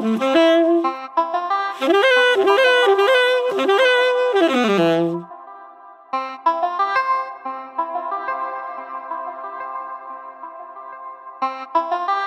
My Música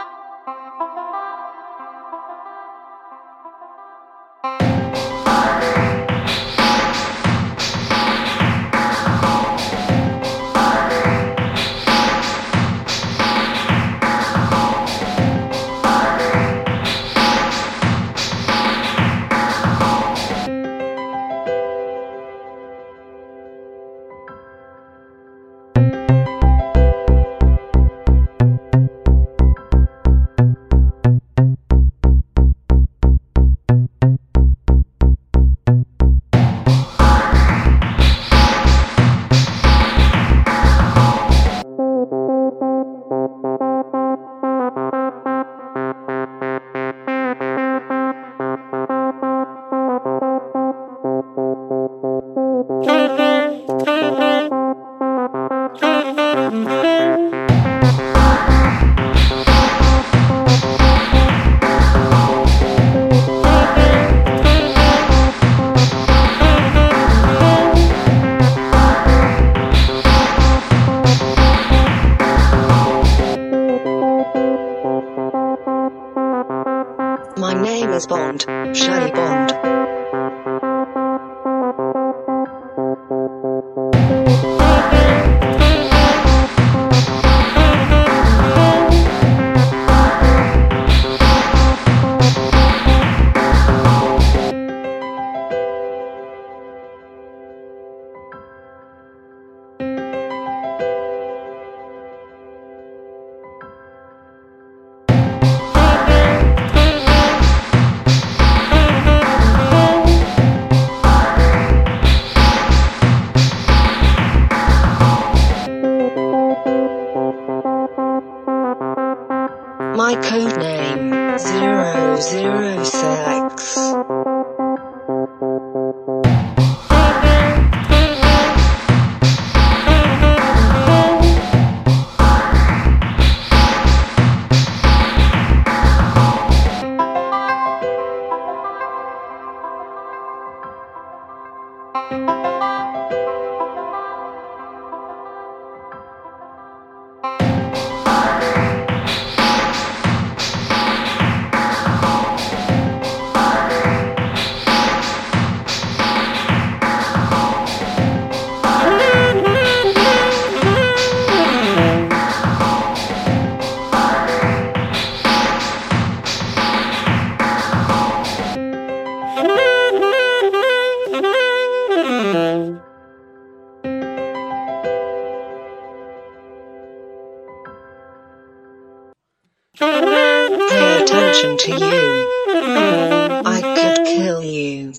is Bond, Shelley Bond. My code name 006. Pay attention to you. I could kill you.